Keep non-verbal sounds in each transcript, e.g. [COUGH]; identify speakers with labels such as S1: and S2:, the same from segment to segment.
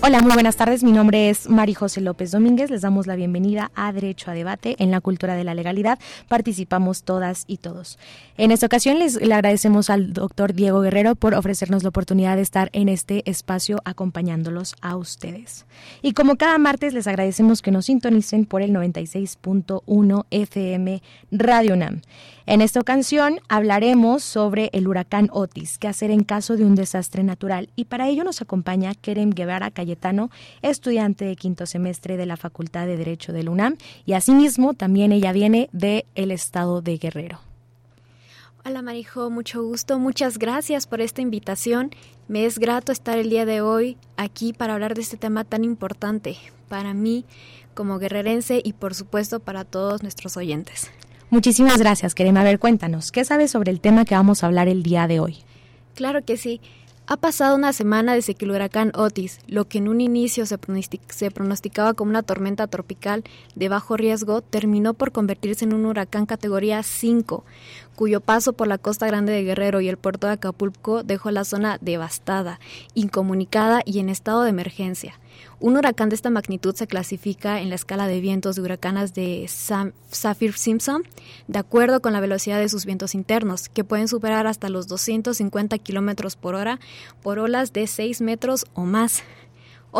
S1: Hola, muy buenas tardes. Mi nombre es Mari José López Domínguez. Les damos la bienvenida a Derecho a Debate en la Cultura de la Legalidad. Participamos todas y todos. En esta ocasión les le agradecemos al doctor Diego Guerrero por ofrecernos la oportunidad de estar en este espacio acompañándolos a ustedes. Y como cada martes les agradecemos que nos sintonicen por el 96.1 FM Radio NAM. En esta ocasión hablaremos sobre el huracán Otis, qué hacer en caso de un desastre natural. Y para ello nos acompaña Kerem Guevara Cayetano, estudiante de quinto semestre de la Facultad de Derecho del UNAM. Y asimismo también ella viene del el estado de Guerrero.
S2: Hola Marijo, mucho gusto, muchas gracias por esta invitación. Me es grato estar el día de hoy aquí para hablar de este tema tan importante para mí como guerrerense y por supuesto para todos nuestros oyentes.
S1: Muchísimas gracias, Kerem. A ver, cuéntanos, ¿qué sabes sobre el tema que vamos a hablar el día de hoy?
S2: Claro que sí. Ha pasado una semana desde que el huracán Otis, lo que en un inicio se, pronosticaba como una tormenta tropical de bajo riesgo, terminó por convertirse en un huracán categoría 5, cuyo paso por la costa grande de Guerrero y el puerto de Acapulco dejó la zona devastada, incomunicada y en estado de emergencia. Un huracán de esta magnitud se clasifica en la escala de vientos de huracanas de Saffir-Simpson, de acuerdo con la velocidad de sus vientos internos, que pueden superar hasta los 250 kilómetros por hora por olas de 6 metros o más.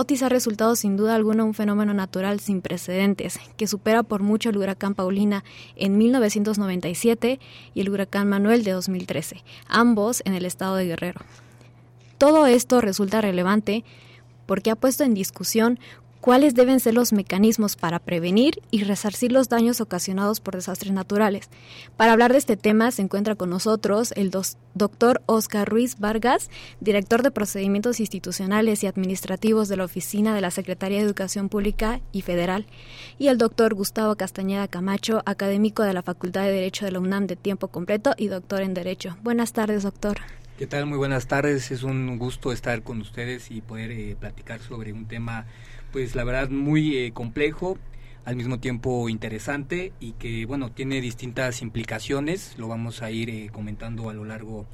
S2: Otis ha resultado sin duda alguna un fenómeno natural sin precedentes, que supera por mucho el huracán Paulina en 1997 y el huracán Manuel de 2013, ambos en el estado de Guerrero. Todo esto resulta relevante porque ha puesto en discusión cuáles deben ser los mecanismos para prevenir y resarcir los daños ocasionados por desastres naturales. Para hablar de este tema se encuentra con nosotros el doctor Oscar Ruiz Vargas, director de Procedimientos Institucionales y Administrativos de la Oficina de la Secretaría de Educación Pública y Federal, y el doctor Gustavo Castañeda Camacho, académico de la Facultad de Derecho de la UNAM de tiempo completo y doctor en Derecho. Buenas tardes, doctor.
S3: ¿Qué tal? Muy buenas tardes. Es un gusto estar con ustedes y poder eh, platicar sobre un tema, pues la verdad, muy eh, complejo, al mismo tiempo interesante y que, bueno, tiene distintas implicaciones. Lo vamos a ir eh, comentando a lo largo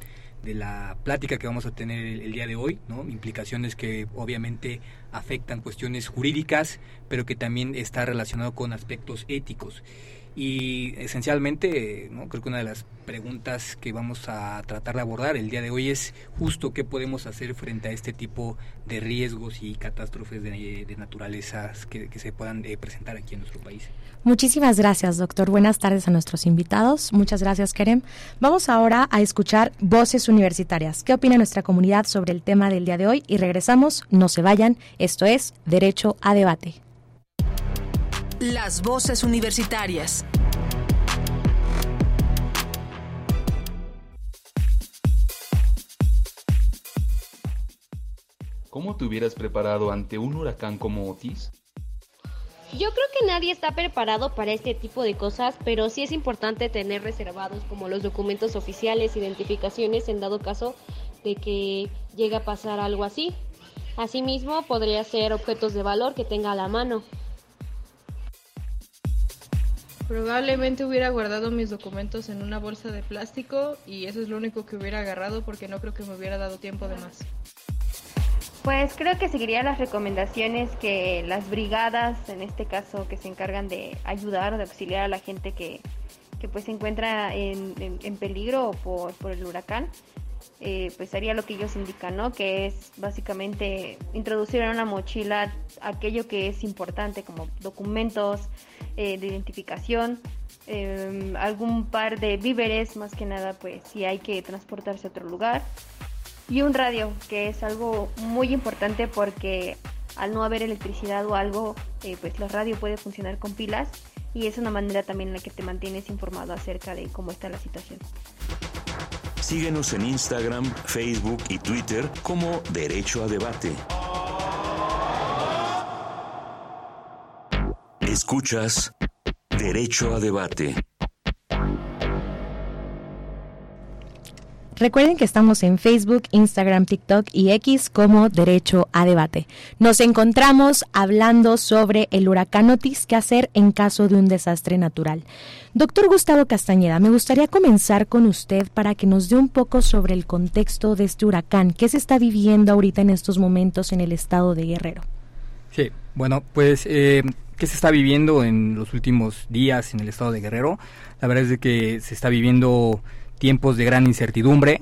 S3: de la plática que vamos a tener el, el, día de hoy, ¿no? Implicaciones que obviamente afectan cuestiones jurídicas, pero que también está relacionado con aspectos éticos. Y esencialmente, ¿no? creo que una de las preguntas que vamos a tratar de abordar el día de hoy es justo qué podemos hacer frente a este tipo de riesgos y catástrofes de, de naturaleza que, que, se puedan eh, presentar aquí en nuestro país.
S1: Muchísimas gracias, doctor. Buenas tardes a nuestros invitados. Muchas gracias, Kerem. Vamos ahora a escuchar voces universitarias. ¿Qué opina nuestra comunidad sobre el tema del día de hoy? Y regresamos. No se vayan. Esto es Derecho a Debate.
S4: Las voces universitarias.
S5: ¿Cómo te hubieras preparado ante un huracán como Otis?
S6: Yo creo que nadie está preparado para este tipo de cosas, pero sí es importante tener reservados como los documentos oficiales, identificaciones en dado caso de que llegue a pasar algo así. Asimismo, podría ser objetos de valor que tenga a la mano.
S7: Probablemente hubiera guardado mis documentos en una bolsa de plástico y eso es lo único que hubiera agarrado porque no creo que me hubiera dado tiempo de más.
S8: Pues creo que seguiría las recomendaciones que las brigadas, en este caso, que se encargan de ayudar, de auxiliar a la gente que, que pues se encuentra en, en, en peligro por, por, el huracán, eh, pues haría lo que ellos indican, ¿no? Que es básicamente introducir en una mochila aquello que es importante, como documentos eh, de identificación, em, algún par de víveres, más que nada, pues si hay que transportarse a otro lugar, y un radio, que es algo muy importante porque al no haber electricidad o algo, eh, pues la radio puede funcionar con pilas y es una manera también en la que te mantienes informado acerca de cómo está la situación.
S9: Síguenos en Instagram, Facebook y Twitter como Derecho a Debate. Escuchas Derecho a Debate.
S1: Recuerden que estamos en Facebook, Instagram, TikTok y X como Derecho a Debate. Nos encontramos hablando sobre el huracán Otis, qué hacer en caso de un desastre natural. Doctor Gustavo Castañeda, me gustaría comenzar con usted para que nos dé un poco sobre el contexto de este huracán. ¿Qué se está viviendo ahorita en estos momentos en el estado de Guerrero?
S3: Sí, bueno, pues, eh, ¿qué se está viviendo en los últimos días en el estado de Guerrero? La verdad es de que se está viviendo tiempos de gran incertidumbre,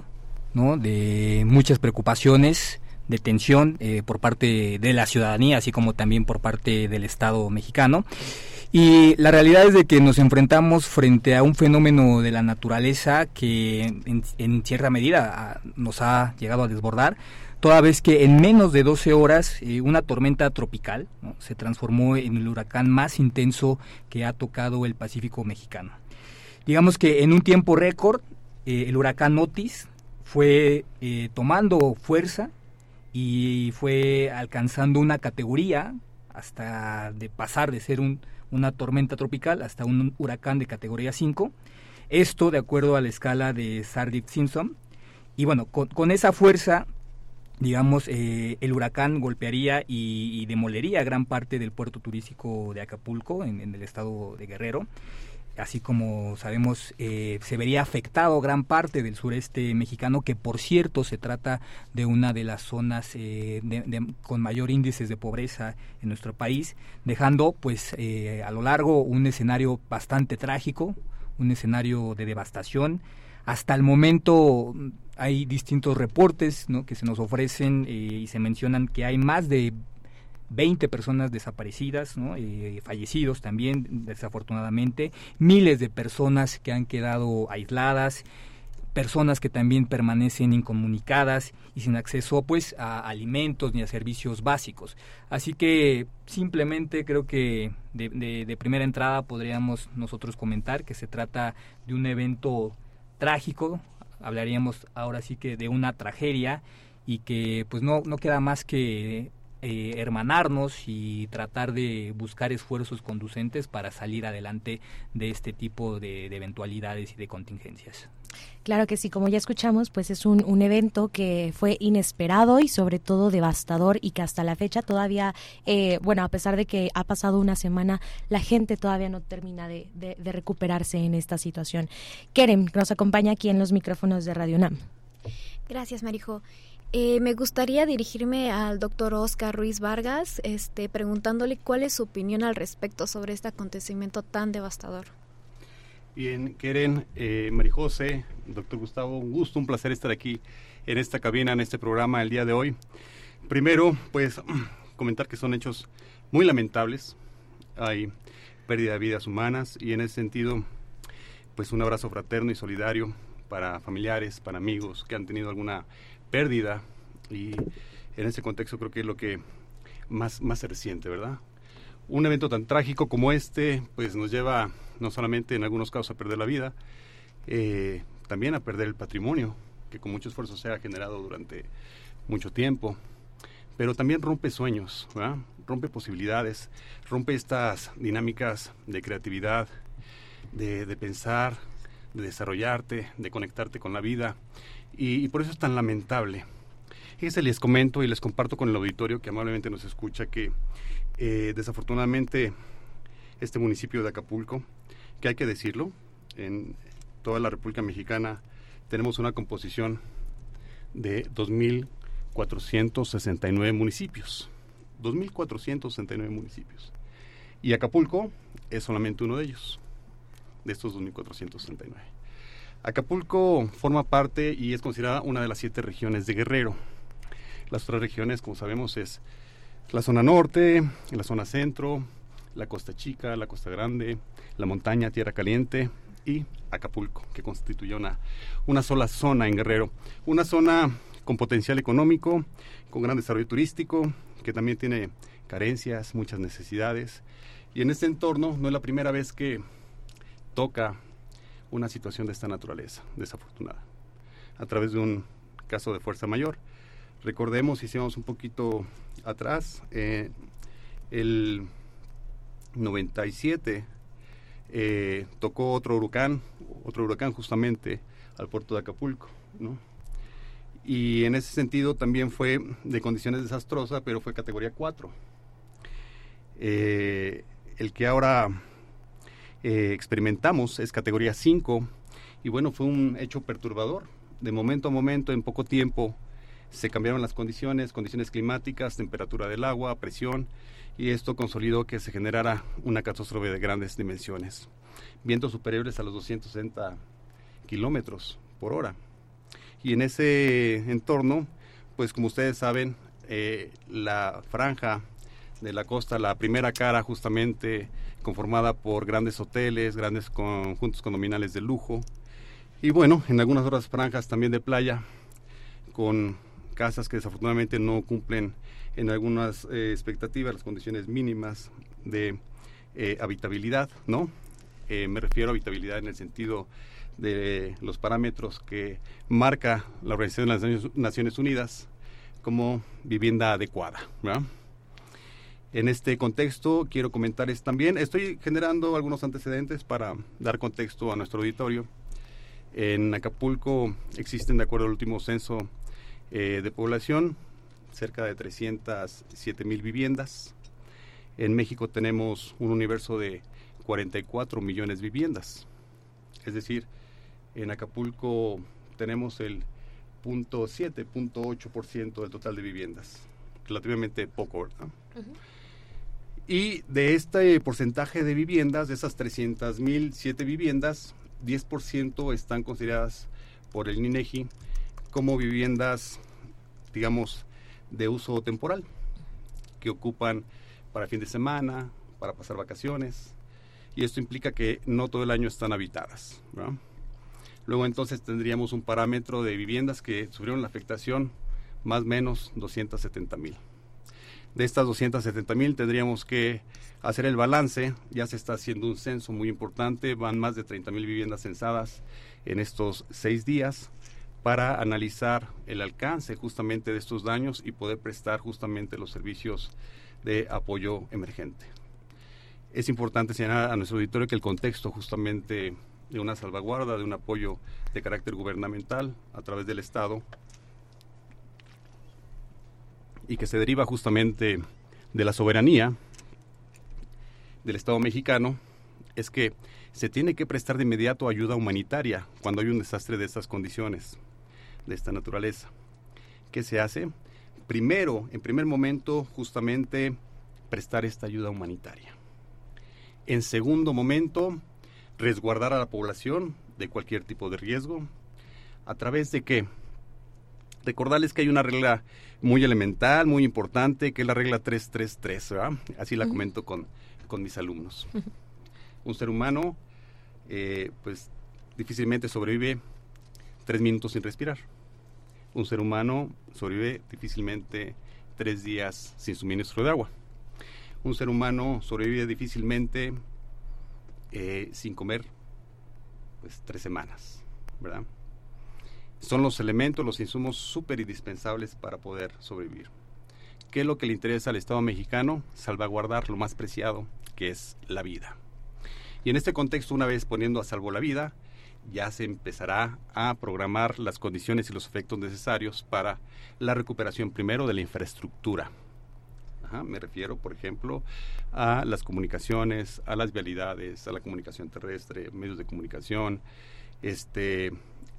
S3: ¿no? de muchas preocupaciones, de tensión eh, por parte de la ciudadanía, así como también por parte del Estado mexicano. Y la realidad es de que nos enfrentamos frente a un fenómeno de la naturaleza que en, cierta medida ah, nos ha llegado a desbordar, toda vez que en menos de 12 horas eh, una tormenta tropical se transformó en el huracán más intenso que ha tocado el Pacífico mexicano. Digamos que en un tiempo récord eh, el huracán Otis fue eh, tomando fuerza y fue alcanzando una categoría hasta de pasar de ser un, una tormenta tropical hasta un huracán de categoría 5. Esto de acuerdo a la escala de Sardic Simpson. Y bueno, con, esa fuerza, digamos, eh, el huracán golpearía y, demolería gran parte del puerto turístico de Acapulco, en el estado de Guerrero así como sabemos eh, se vería afectado gran parte del sureste mexicano, que por cierto se trata de una de las zonas eh, con mayor índices de pobreza en nuestro país, dejando pues eh, a lo largo un escenario bastante trágico, un escenario de devastación. Hasta el momento hay distintos reportes ¿no? que se nos ofrecen y se mencionan que hay más de 20 personas desaparecidas, ¿no? Eh, fallecidos también, desafortunadamente, miles de personas que han quedado aisladas, personas que también permanecen incomunicadas y sin acceso pues a alimentos ni a servicios básicos. Así que simplemente creo que de, de primera entrada podríamos nosotros comentar que se trata de un evento trágico, hablaríamos ahora sí que de una tragedia y que pues no, no queda más que eh, hermanarnos y tratar de buscar esfuerzos conducentes para salir adelante de este tipo de, eventualidades y de contingencias.
S1: Claro que sí, como ya escuchamos, pues es un, un, evento que fue inesperado y sobre todo devastador y que hasta la fecha todavía, eh, bueno, a pesar de que ha pasado una semana, la gente todavía no termina de, de, de recuperarse en esta situación. Kerem nos acompaña aquí en los micrófonos de Radio NAM.
S2: Gracias, Marijo. Eh, me gustaría dirigirme al doctor Oscar Ruiz Vargas, este, preguntándole cuál es su opinión al respecto sobre este acontecimiento tan devastador.
S10: Bien, Keren, eh, Marijose, doctor Gustavo, un gusto, un placer estar aquí en esta cabina, en este programa el día de hoy. Primero, pues [CLEARS THROAT] comentar que son hechos muy lamentables. Hay pérdida de vidas humanas y en ese sentido, pues un abrazo fraterno y solidario para familiares, para amigos que han tenido alguna pérdida. Y en ese contexto creo que es lo que más, más se resiente, ¿verdad? Un evento tan trágico como este, pues nos lleva no solamente en algunos casos a perder la vida, eh, también a perder el patrimonio que con mucho esfuerzo se ha generado durante mucho tiempo, pero también rompe sueños, rompe posibilidades, rompe estas dinámicas de creatividad, de, de pensar, de desarrollarte, de conectarte con la vida y, por eso es tan lamentable. Fíjense, les comento y les comparto con el auditorio que amablemente nos escucha que eh, desafortunadamente este municipio de Acapulco, que hay que decirlo, en toda la República Mexicana tenemos una composición de 2.469 municipios. 2.469 municipios. Y Acapulco es solamente uno de ellos, de estos 2.469. Acapulco forma parte y es considerada una de las siete regiones de Guerrero. Las otras regiones, como sabemos, es la zona norte, la zona centro, la costa chica, la costa grande, la montaña, tierra caliente y Acapulco, que constituye una, una sola zona en Guerrero. Una zona con potencial económico, con gran desarrollo turístico, que también tiene carencias, muchas necesidades. Y en este entorno no es la primera vez que toca una situación de esta naturaleza, desafortunada, a través de un caso de fuerza mayor. Recordemos, hicimos un poquito atrás, eh, el 97 eh, tocó otro huracán, otro huracán justamente al puerto de Acapulco, ¿no? Y en ese sentido también fue de condiciones desastrosas, pero fue categoría 4. Eh, el que ahora eh, experimentamos es categoría 5 y bueno, fue un hecho perturbador. De momento a momento, en poco tiempo, se cambiaron las condiciones, condiciones climáticas, temperatura del agua, presión, y esto consolidó que se generara una catástrofe de grandes dimensiones. Vientos superiores a los 260 kilómetros por hora. Y en ese entorno, pues como ustedes saben, eh, la franja de la costa, la primera cara justamente conformada por grandes hoteles, grandes conjuntos condominales de lujo, y bueno, en algunas otras franjas también de playa, con casas que desafortunadamente no cumplen en algunas eh, expectativas las condiciones mínimas de eh, habitabilidad, ¿no? Eh, me refiero a habitabilidad en el sentido de los parámetros que marca la Organización de las Naciones Unidas como vivienda adecuada. En este contexto quiero comentarles también, estoy generando algunos antecedentes para dar contexto a nuestro auditorio. En Acapulco existen, de acuerdo al último censo de población, cerca de 307 mil viviendas. En México tenemos un universo de 44 millones de viviendas. Es decir, en Acapulco tenemos el 0.7, del total de viviendas. Relativamente poco, ¿verdad? Y de este porcentaje de viviendas, de esas 300 mil, 7 viviendas, 10% están consideradas por el INEGI como viviendas, digamos, de uso temporal, que ocupan para fin de semana, para pasar vacaciones, y esto implica que no todo el año están habitadas. Luego entonces tendríamos un parámetro de viviendas que sufrieron la afectación más o menos 270 mil. De estas 270 mil tendríamos que hacer el balance, ya se está haciendo un censo muy importante, van más de 30 mil viviendas censadas en estos seis días para analizar el alcance justamente de estos daños y poder prestar justamente los servicios de apoyo emergente. Es importante señalar a nuestro auditorio que el contexto justamente de una salvaguarda, de un apoyo de carácter gubernamental a través del Estado y que se deriva justamente de la soberanía del Estado mexicano, es que se tiene que prestar de inmediato ayuda humanitaria cuando hay un desastre de estas condiciones de esta naturaleza. ¿Qué se hace? Primero, en primer momento, justamente prestar esta ayuda humanitaria. En segundo momento, resguardar a la población de cualquier tipo de riesgo. ¿A través de qué? Recordarles que hay una regla muy elemental, muy importante, que es la regla 333, ¿verdad? Así la comento con, con mis alumnos. Un ser humano, eh, pues, difícilmente sobrevive tres minutos sin respirar. Un ser humano sobrevive difícilmente tres días sin suministro de agua. Un ser humano sobrevive difícilmente eh, sin comer pues tres semanas, ¿verdad? Son los elementos, los insumos súper indispensables para poder sobrevivir. ¿Qué es lo que le interesa al Estado mexicano? Salvaguardar lo más preciado, que es la vida. Y en este contexto, una vez poniendo a salvo la vida, ya se empezará a programar las condiciones y los efectos necesarios para la recuperación primero de la infraestructura. me refiero, por ejemplo, a las comunicaciones, a las vialidades, a la comunicación terrestre, medios de comunicación, este,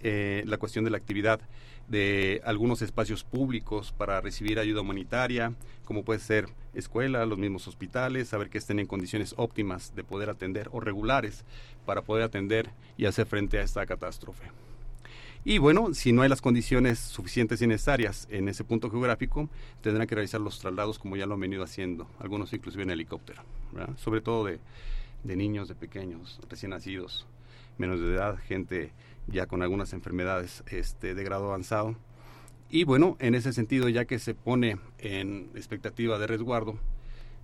S10: eh, la cuestión de la actividad de algunos espacios públicos para recibir ayuda humanitaria, como puede ser escuela, los mismos hospitales, saber que estén en condiciones óptimas de poder atender o regulares para poder atender y hacer frente a esta catástrofe. Y bueno, si no hay las condiciones suficientes y necesarias en ese punto geográfico, tendrán que realizar los traslados como ya lo han venido haciendo, algunos inclusive en helicóptero, sobre todo de, de niños, de pequeños, recién nacidos, menos de edad, gente ya con algunas enfermedades este, de grado avanzado. Y bueno, en ese sentido, ya que se pone en expectativa de resguardo,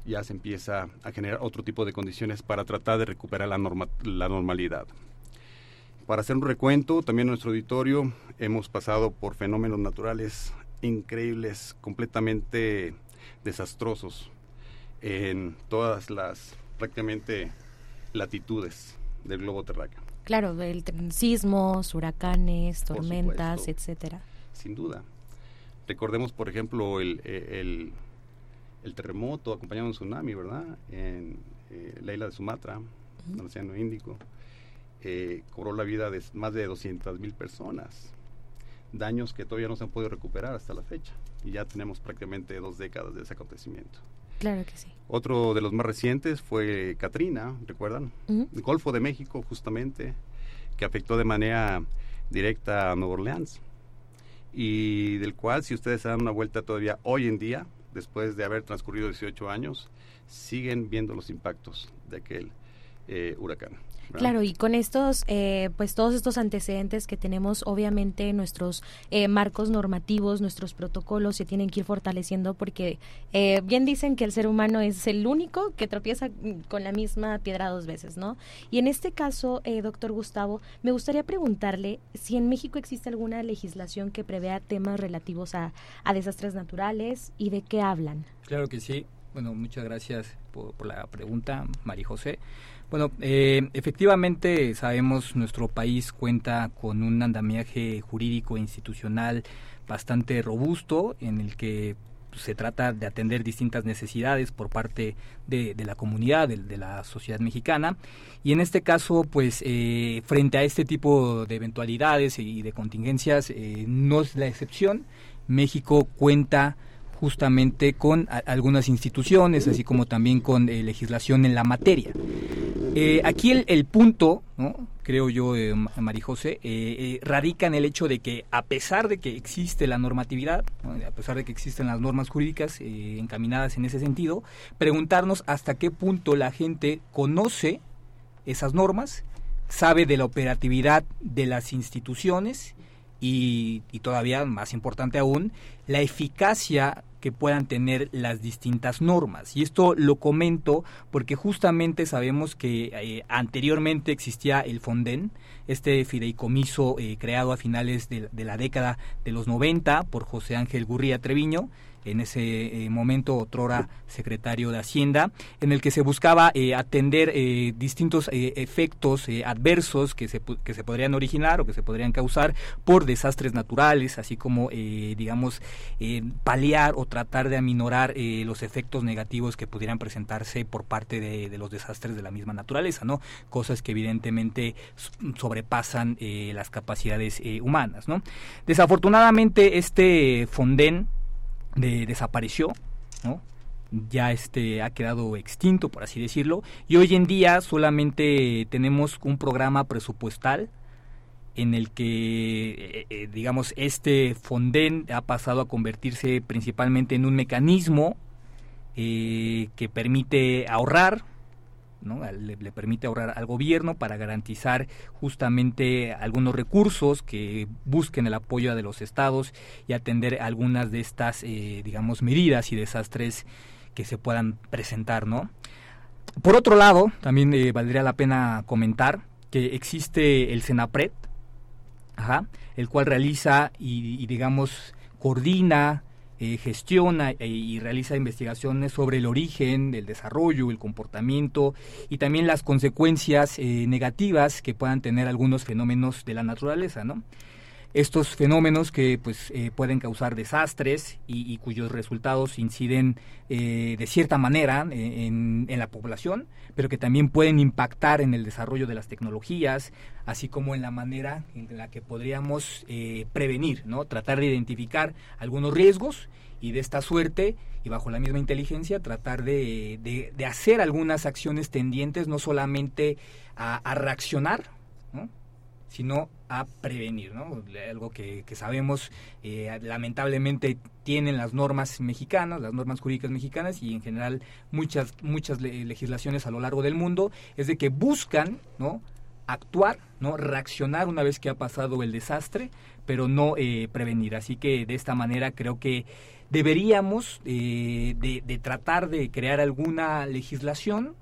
S10: ya se empieza a generar otro tipo de condiciones para tratar de recuperar la, la normalidad. Para hacer un recuento, también en nuestro auditorio hemos pasado por fenómenos naturales increíbles, completamente desastrosos en todas las prácticamente latitudes del globo terráqueo.
S1: Claro, el, sismos, huracanes, tormentas, etcétera.
S10: Sin duda. Recordemos, por ejemplo, el, el, terremoto acompañado de un tsunami, ¿verdad? En eh, la isla de Sumatra, en el Océano Índico eh, cobró la vida de más de 200 mil personas. Daños que todavía no se han podido recuperar hasta la fecha. Y ya tenemos prácticamente dos décadas de ese acontecimiento.
S1: Claro que sí.
S10: Otro de los más recientes fue Katrina, ¿recuerdan? El Golfo de México, justamente, que afectó de manera directa a Nueva Orleans. Y del cual, si ustedes dan una vuelta todavía hoy en día, después de haber transcurrido 18 años, siguen viendo los impactos de aquel eh, huracán.
S1: Claro, y con estos, eh, pues todos estos antecedentes que tenemos, obviamente nuestros eh, marcos normativos, nuestros protocolos se tienen que ir fortaleciendo porque eh, bien dicen que el ser humano es el único que tropieza con la misma piedra dos veces, ¿no? Y en este caso, doctor Gustavo, me gustaría preguntarle si en México existe alguna legislación que prevea temas relativos a, a desastres naturales y de qué hablan.
S3: Claro que sí. Bueno, muchas gracias por, por la pregunta, María José. Bueno, eh, efectivamente sabemos nuestro país cuenta con un andamiaje jurídico e institucional bastante robusto en el que se trata de atender distintas necesidades por parte de, la comunidad, de, la sociedad mexicana. Y en este caso, pues, eh, frente a este tipo de eventualidades y de contingencias, eh, no es la excepción. México cuenta justamente con algunas instituciones, así como también con eh, legislación en la materia. Eh, aquí el, punto, ¿no? creo yo, eh, Marijose, eh, radica en el hecho de que a pesar de que existe la normatividad, a pesar de que existen las normas jurídicas encaminadas en ese sentido, preguntarnos hasta qué punto la gente conoce esas normas, sabe de la operatividad de las instituciones y, y, todavía más importante aún, la eficacia que puedan tener las distintas normas. Y esto lo comento porque justamente sabemos que eh, anteriormente existía el Fonden, este fideicomiso eh, creado a finales de, de, la década de los 90 por José Ángel Gurría Treviño, en ese eh, momento otrora secretario de Hacienda, en el que se buscaba eh, atender eh, distintos efectos adversos que se, que se podrían originar o que se podrían causar por desastres naturales, así como, digamos, paliar o tratar de aminorar los efectos negativos que pudieran presentarse por parte de, de, los desastres de la misma naturaleza, ¿no? Cosas que evidentemente sobrepasan las capacidades humanas, ¿no? Desafortunadamente, este Fonden, de, desapareció, ya este ha quedado extinto por así decirlo. Y hoy en día solamente tenemos un programa presupuestal en el que eh, eh, digamos este Fonden ha pasado a convertirse principalmente en un mecanismo eh, que permite ahorrar le, permite ahorrar al gobierno para garantizar justamente algunos recursos que busquen el apoyo de los estados y atender algunas de estas, eh, digamos, medidas y desastres que se puedan presentar, ¿no? Por otro lado, también eh, valdría la pena comentar que existe el Senapred, el cual realiza y digamos, coordina eh, gestiona eh, y realiza investigaciones sobre el origen, el desarrollo, el comportamiento y también las consecuencias eh, negativas que puedan tener algunos fenómenos de la naturaleza, ¿no? Estos fenómenos que pues eh, pueden causar desastres y, cuyos resultados inciden eh, de cierta manera eh, en, la población, pero que también pueden impactar en el desarrollo de las tecnologías, así como en la manera en la que podríamos prevenir, ¿no? tratar de identificar algunos riesgos y de esta suerte y bajo la misma inteligencia tratar de, de, hacer algunas acciones tendientes no solamente a, reaccionar. Sino a prevenir, ¿no? Algo que, sabemos eh, lamentablemente tienen las normas mexicanas, las normas jurídicas mexicanas y en general muchas muchas legislaciones a lo largo del mundo es de que buscan, ¿no? actuar, ¿no? reaccionar una vez que ha pasado el desastre, pero no eh, prevenir. Así que de esta manera creo que deberíamos eh, de, tratar de crear alguna legislación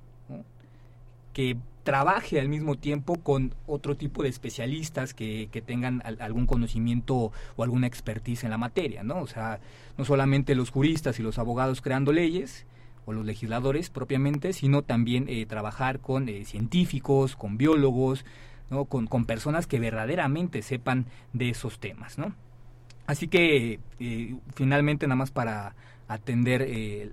S3: que trabaje al mismo tiempo con otro tipo de especialistas que, que tengan algún conocimiento o alguna expertise en la materia, ¿no? O sea, no solamente los juristas y los abogados creando leyes, o los legisladores propiamente, sino también eh, trabajar con eh, científicos, con biólogos, ¿no? Con, con, personas que verdaderamente sepan de esos temas, ¿no? Así que eh, finalmente nada más para atender eh,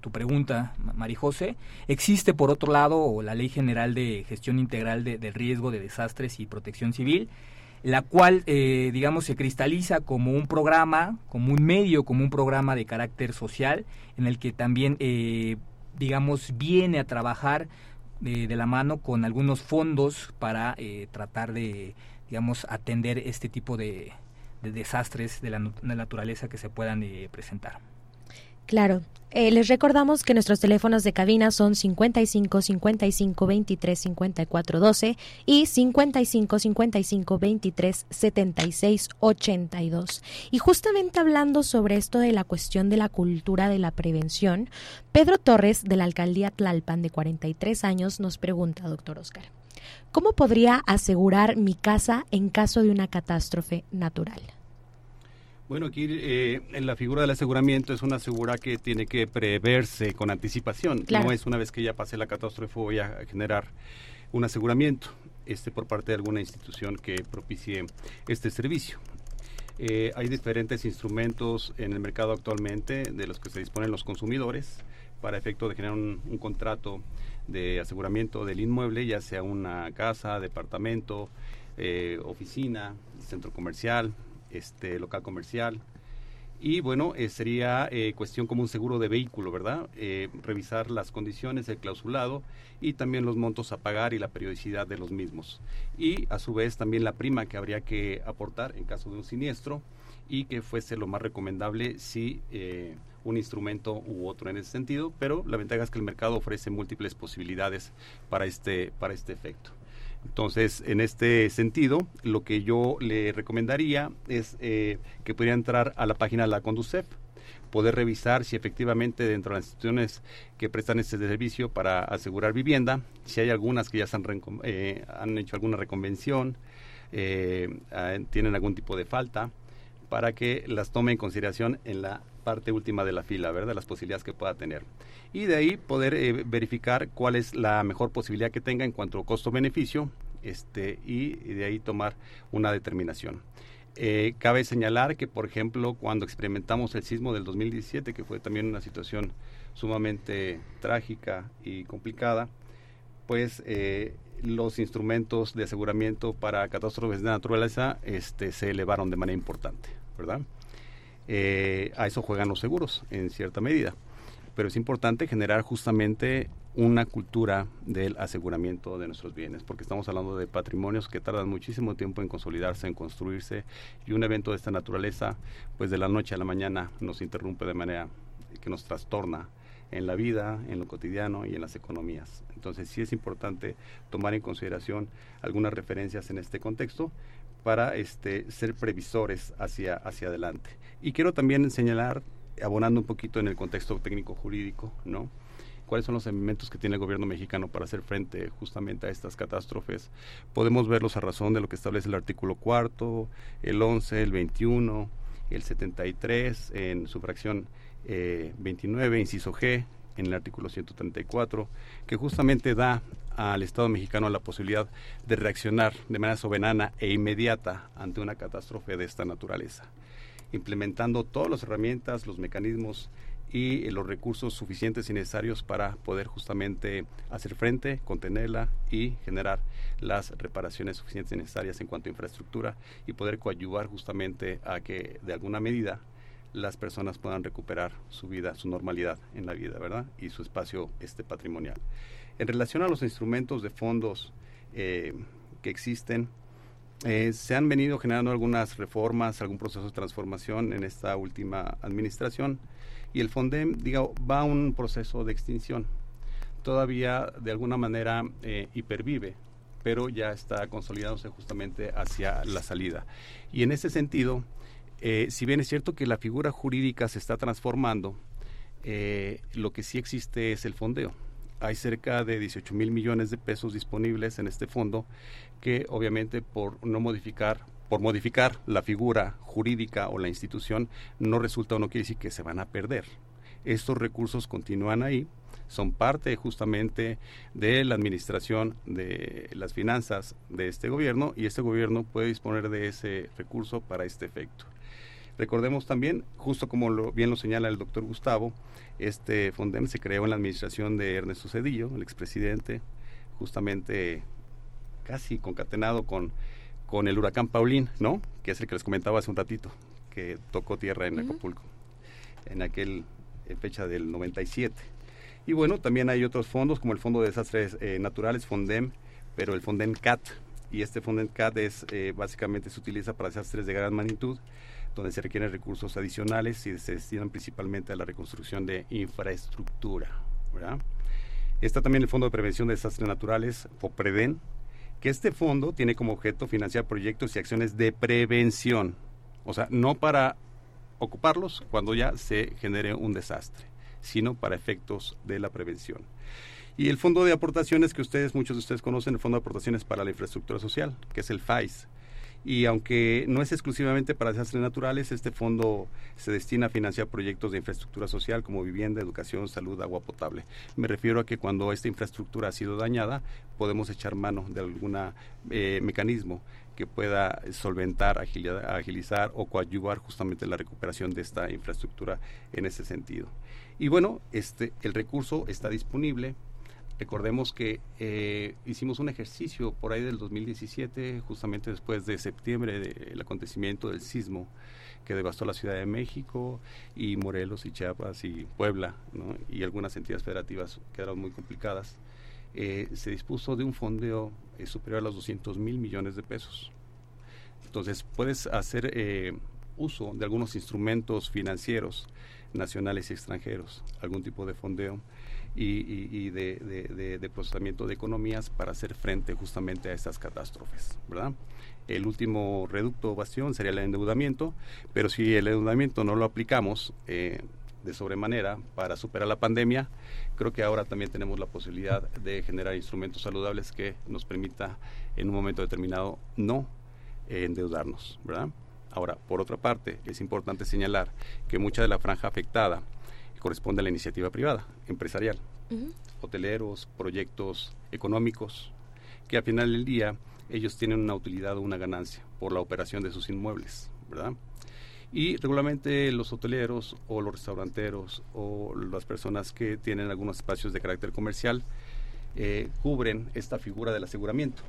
S3: tu pregunta, Marijose. Existe, por otro lado, la Ley General de Gestión Integral de, del Riesgo de Desastres y Protección Civil, la cual, eh, digamos, se cristaliza como un programa, como un medio, como un programa de carácter social, en el que también, eh, digamos, viene a trabajar de la mano con algunos fondos para tratar de, digamos, atender este tipo de, desastres de la, naturaleza que se puedan presentar.
S1: Claro. Eh, les recordamos que nuestros teléfonos de cabina son 55 55 23 54 12 y 55 55 23 76 82. Y justamente hablando sobre esto de la cuestión de la cultura de la prevención, Pedro Torres de la alcaldía Tlalpan de 43 años nos pregunta, doctor Oscar, ¿cómo podría asegurar mi casa en caso de una catástrofe natural?
S10: Bueno, aquí eh, en la figura del aseguramiento es una segura que tiene que preverse con anticipación. No es una vez que ya pase la catástrofe voy a generar un aseguramiento este por parte de alguna institución que propicie este servicio. Eh, hay diferentes instrumentos en el mercado actualmente de los que se disponen los consumidores para efecto de generar un contrato de aseguramiento del inmueble, ya sea una casa, departamento, eh, oficina, centro comercial, este local comercial. Y bueno, eh, sería eh, cuestión como un seguro de vehículo, ¿verdad? Eh, revisar las condiciones, el clausulado y también los montos a pagar y la periodicidad de los mismos. Y a su vez también la prima que habría que aportar en caso de un siniestro y que fuese lo más recomendable si un instrumento u otro en ese sentido, pero la ventaja es que el mercado ofrece múltiples posibilidades para este, para este efecto. Entonces, en este sentido, lo que yo le recomendaría es eh, que pudiera entrar a la página de la Conducef, poder revisar si efectivamente dentro de las instituciones que prestan este servicio para asegurar vivienda, si hay algunas que ya han, eh, han hecho alguna reconvención, eh, ah, tienen algún tipo de falta, para que las tome en consideración en la parte última de la fila, ¿verdad? Las posibilidades que pueda tener. Y de ahí poder eh, verificar cuál es la mejor posibilidad que tenga en cuanto a costo-beneficio este, y, de ahí tomar una determinación. Eh, cabe señalar que, por ejemplo, cuando experimentamos el sismo del 2017, que fue también una situación sumamente trágica y complicada, pues eh, los instrumentos de aseguramiento para catástrofes de naturaleza este, se elevaron de manera importante, ¿verdad? Eh, a eso juegan los seguros, en cierta medida. Pero es importante generar justamente una cultura del aseguramiento de nuestros bienes, porque estamos hablando de patrimonios que tardan muchísimo tiempo en consolidarse, en construirse, y un evento de esta naturaleza, pues de la noche a la mañana nos interrumpe de manera que nos trastorna en la vida, en lo cotidiano y en las economías. Entonces sí es importante tomar en consideración algunas referencias en este contexto para este, ser previsores hacia, hacia adelante. Y quiero también señalar, abonando un poquito en el contexto técnico jurídico, ¿no? cuáles son los elementos que tiene el gobierno mexicano para hacer frente justamente a estas catástrofes. Podemos verlos a razón de lo que establece el artículo cuarto, el 11, el 21, el 73 en su fracción 29, eh, inciso G, en el artículo 134, que justamente da al Estado mexicano la posibilidad de reaccionar de manera soberana e inmediata ante una catástrofe de esta naturaleza, implementando todas las herramientas, los mecanismos y los recursos suficientes y necesarios para poder justamente hacer frente, contenerla y generar las reparaciones suficientes y necesarias en cuanto a infraestructura y poder coadyuvar justamente a que de alguna medida las personas puedan recuperar su vida, su normalidad en la vida, ¿verdad? Y su espacio este patrimonial. En relación a los instrumentos de fondos eh, que existen, eh, se han venido generando algunas reformas, algún proceso de transformación en esta última administración y el FONDEM, digo, va a un proceso de extinción. Todavía de alguna manera eh, hipervive, pero ya está consolidándose justamente hacia la salida. Y en ese sentido, eh, si bien es cierto que la figura jurídica se está transformando, lo que sí existe es el fondeo. Hay cerca de 18 mil millones de pesos disponibles en este fondo que obviamente por no modificar, por modificar la figura jurídica o la institución, no resulta o no quiere decir que se van a perder. Estos recursos continúan ahí, son parte justamente de la administración de las finanzas de este gobierno y este gobierno puede disponer de ese recurso para este efecto. Recordemos también, justo como lo, bien lo señala el doctor Gustavo, este Fondem se creó en la administración de Ernesto Cedillo, el expresidente, justamente casi concatenado con, con el huracán Paulín, ¿no? Que es el que les comentaba hace un ratito, que tocó tierra en Acapulco, en aquel fecha del 97. Y bueno, también hay otros fondos como el Fondo de Desastres eh, Naturales, Fondem, pero el Fondem CAT, y este Fondem CAT es, eh, básicamente se utiliza para desastres de gran magnitud donde se requieren recursos adicionales y se destinan principalmente a la reconstrucción de infraestructura. Está también el Fondo de Prevención de Desastres Naturales, FOPREDEN, que este fondo tiene como objeto financiar proyectos y acciones de prevención, o sea, no para ocuparlos cuando ya se genere un desastre, sino para efectos de la prevención. Y el fondo de aportaciones que ustedes, muchos de ustedes conocen, el Fondo de Aportaciones para la Infraestructura Social, que es el FAIS, y aunque no es exclusivamente para desastres naturales, este fondo se destina a financiar proyectos de infraestructura social como vivienda, educación, salud, agua potable. Me refiero a que cuando esta infraestructura ha sido dañada, podemos echar mano de algún eh, mecanismo que pueda solventar, agilizar o coadyuvar justamente la recuperación de esta infraestructura en ese sentido. Y bueno, este, el recurso está disponible Recordemos que eh, hicimos un ejercicio por ahí del 2017, justamente después de septiembre del acontecimiento del sismo que devastó la Ciudad de México y Morelos y Chiapas y Puebla, y algunas entidades federativas quedaron muy complicadas. Eh, se dispuso de un fondeo eh, superior a los 200 mil millones de pesos. Entonces, puedes hacer uso de algunos instrumentos financieros nacionales y extranjeros, algún tipo de fondeo y, de, procesamiento de economías para hacer frente justamente a estas catástrofes, ¿verdad? El último reducto o bastión sería el endeudamiento, pero si el endeudamiento no lo aplicamos eh, de sobremanera para superar la pandemia, creo que ahora también tenemos la posibilidad de generar instrumentos saludables que nos permita en un momento determinado no eh, endeudarnos, ¿verdad? Ahora, por otra parte, es importante señalar que mucha de la franja afectada corresponde a la iniciativa privada, empresarial, hoteleros, proyectos económicos, que al final del día ellos tienen una utilidad o una ganancia por la operación de sus inmuebles, ¿verdad? Y regularmente los hoteleros o los restauranteros o las personas que tienen algunos espacios de carácter comercial eh, cubren esta figura del aseguramiento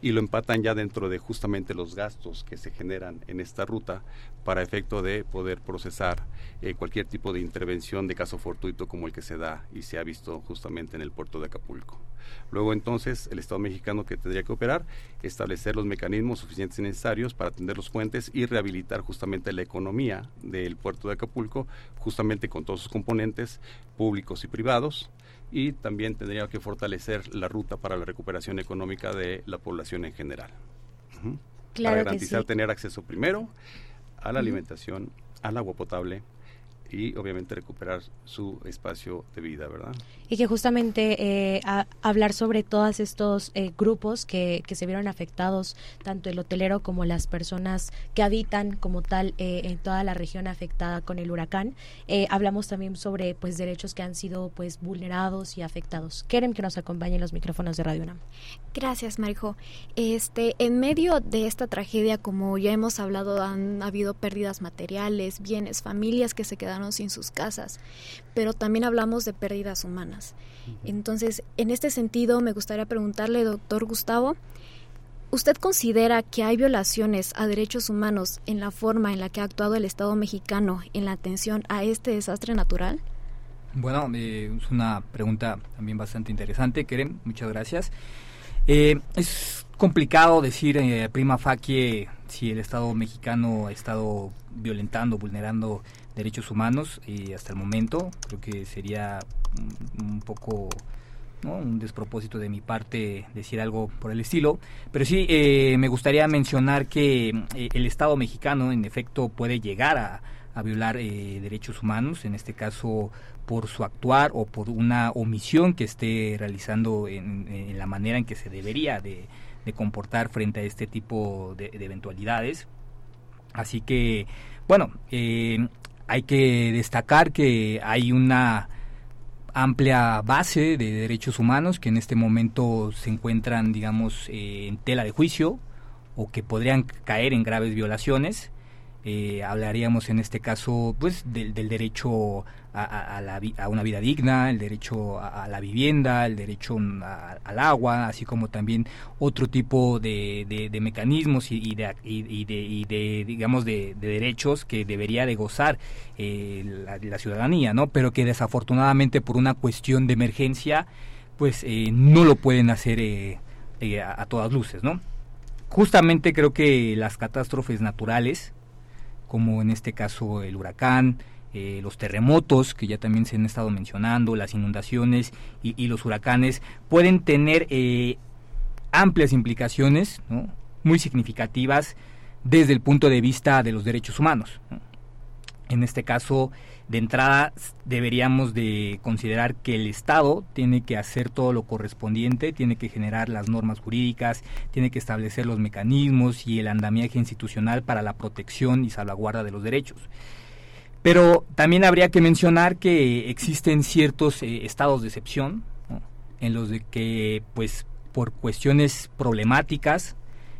S10: y lo empatan ya dentro de justamente los gastos que se generan en esta ruta para efecto de poder procesar eh, cualquier tipo de intervención de caso fortuito como el que se da y se ha visto justamente en el puerto de Acapulco. Luego entonces el Estado mexicano que tendría que operar, establecer los mecanismos suficientes y necesarios para atender los puentes y rehabilitar justamente la economía del puerto de Acapulco, justamente con todos sus componentes públicos y privados, y también tendría que fortalecer la ruta para la recuperación económica de la población en general. para garantizar tener acceso primero a la alimentación, al agua potable, y obviamente recuperar su espacio de vida, ¿verdad?
S1: Y que justamente eh, hablar sobre todos estos eh, grupos que, que, se vieron afectados, tanto el hotelero como las personas que habitan como tal eh, en toda la región afectada con el huracán. hablamos también sobre pues derechos que han sido pues vulnerados y afectados. Quieren que nos acompañen los micrófonos de Radio UNAM.
S2: Gracias, Marijo. Este, en medio de esta tragedia, como ya hemos hablado, han habido pérdidas materiales, bienes, familias que se quedaron sin sus casas, pero también hablamos de pérdidas humanas. Entonces, en este sentido, me gustaría preguntarle, doctor Gustavo, ¿usted considera que hay violaciones a derechos humanos en la forma en la que ha actuado el Estado mexicano en la atención a este desastre natural?
S3: Bueno, eh, es una pregunta también bastante interesante, Keren, muchas gracias. Eh, es complicado decir eh, prima facie si el Estado mexicano ha estado violentando, vulnerando derechos humanos y hasta el momento creo que sería un, poco un despropósito de mi parte decir algo por el estilo, pero sí eh, me gustaría mencionar que eh, el Estado mexicano en efecto puede llegar a, violar eh, derechos humanos, en este caso por su actuar o por una omisión que esté realizando en, la manera en que se debería de, comportar frente a este tipo de, de eventualidades. Así que, bueno, eh, hay que destacar que hay una amplia base de derechos humanos que en este momento se encuentran, digamos, eh, en tela de juicio o que podrían caer en graves violaciones. Eh, hablaríamos en este caso pues del, derecho a, la, a, una vida digna, el derecho a, la vivienda, el derecho al agua, así como también otro tipo de, mecanismos y, de, y, de, digamos de, derechos que debería de gozar eh, la, ciudadanía, ¿no? Pero que desafortunadamente por una cuestión de emergencia pues eh, no lo pueden hacer a, a todas luces, ¿no? Justamente creo que las catástrofes naturales como en este caso el huracán, eh, los terremotos, que ya también se han estado mencionando, las inundaciones y, los huracanes, pueden tener eh, amplias implicaciones, muy significativas desde el punto de vista de los derechos humanos. En este caso, de entrada deberíamos de considerar que el Estado tiene que hacer todo lo correspondiente, tiene que generar las normas jurídicas, tiene que establecer los mecanismos y el andamiaje institucional para la protección y salvaguarda de los derechos. Pero también habría que mencionar que existen ciertos eh, estados de excepción en los de que, pues, por cuestiones problemáticas,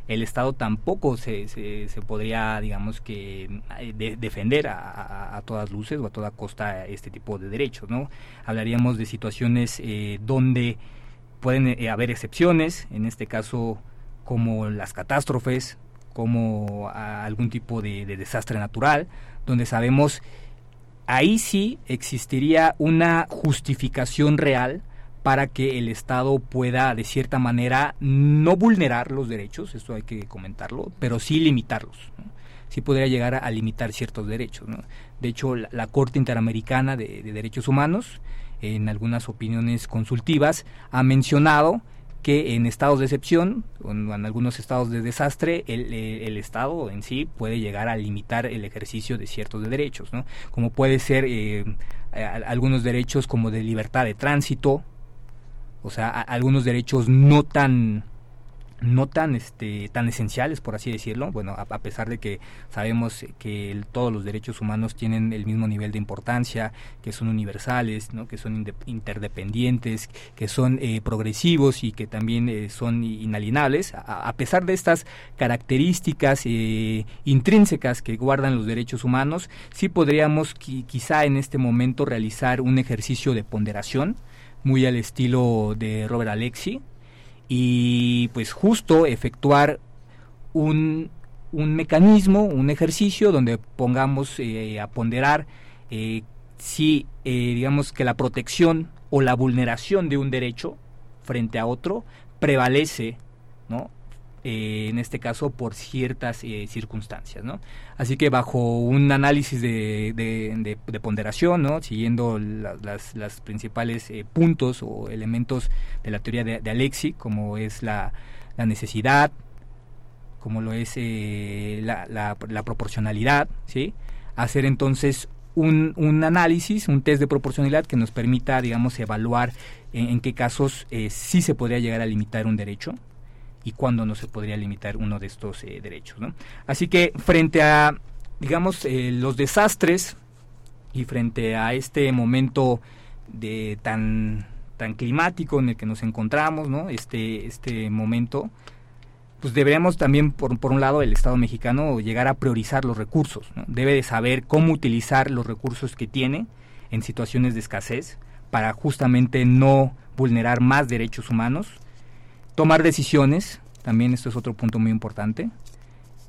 S3: el Estado tampoco se, se, podría, digamos que, eh, defender a, todas luces o a toda costa este tipo de derechos, ¿no? Hablaríamos de situaciones eh, donde pueden eh, haber excepciones, en este caso como las catástrofes, como algún tipo de desastre natural, donde sabemos ahí sí existiría una justificación real para que el Estado pueda de cierta manera no vulnerar los derechos, esto hay que comentarlo, pero sí limitarlos. Sí podría llegar a, limitar ciertos derechos. De hecho, la, Corte Interamericana de, Derechos Humanos, en algunas opiniones consultivas, ha mencionado que en estados de excepción, o en, algunos estados de desastre, el, Estado en sí puede llegar a limitar el ejercicio de ciertos derechos, ¿no? como puede ser eh, algunos derechos como de libertad de tránsito, o sea, algunos derechos no tan no tan este tan esenciales por así decirlo bueno a, pesar de que sabemos que todos los derechos humanos tienen el mismo nivel de importancia que son universales ¿no? que son interdependientes que son eh, progresivos y que también eh, son inalienables a, pesar de estas características eh, intrínsecas que guardan los derechos humanos sí podríamos quizá en este momento realizar un ejercicio de ponderación muy al estilo de Robert Alexi y pues justo efectuar un, un mecanismo, un ejercicio donde pongamos eh, a ponderar eh, si eh, digamos que la protección o la vulneración de un derecho frente a otro prevalece ¿no? Eh, en este caso por ciertas eh, circunstancias. ¿no? Así que bajo un análisis de, de, ponderación, ¿no? siguiendo las, principales eh, puntos o elementos de la teoría de, Alexi, como es la, la necesidad, como lo es la, la, proporcionalidad, hacer entonces un, un, análisis, un test de proporcionalidad que nos permita, digamos, evaluar en, qué casos eh, sí se podría llegar a limitar un derecho y cuándo no se podría limitar uno de estos eh, derechos. ¿no? Así que frente a, digamos, eh, los desastres y frente a este momento de tan tan climático en el que nos encontramos, ¿no? Este este momento pues deberíamos también, por, por, un lado, el Estado mexicano llegar a priorizar los recursos. Debe de saber cómo utilizar los recursos que tiene en situaciones de escasez para justamente no vulnerar más derechos humanos. Tomar decisiones, también esto es otro punto muy importante.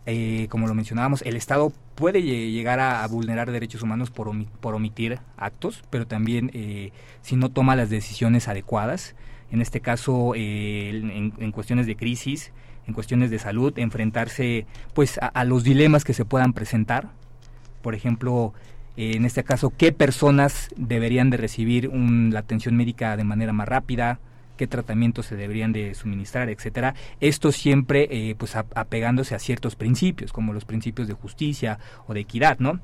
S3: Eh, como lo mencionábamos, el Estado puede llegar a, vulnerar derechos humanos por, por, omitir actos, pero también eh, si no toma las decisiones adecuadas. En este caso, eh, en, cuestiones de crisis, en cuestiones de salud, enfrentarse pues a, los dilemas que se puedan presentar. Por ejemplo, en este caso, qué personas deberían de recibir la atención médica de manera más rápida, qué tratamientos se deberían de suministrar, etcétera. Esto siempre eh, pues apegándose a ciertos principios, como los principios de justicia o de equidad, ¿no?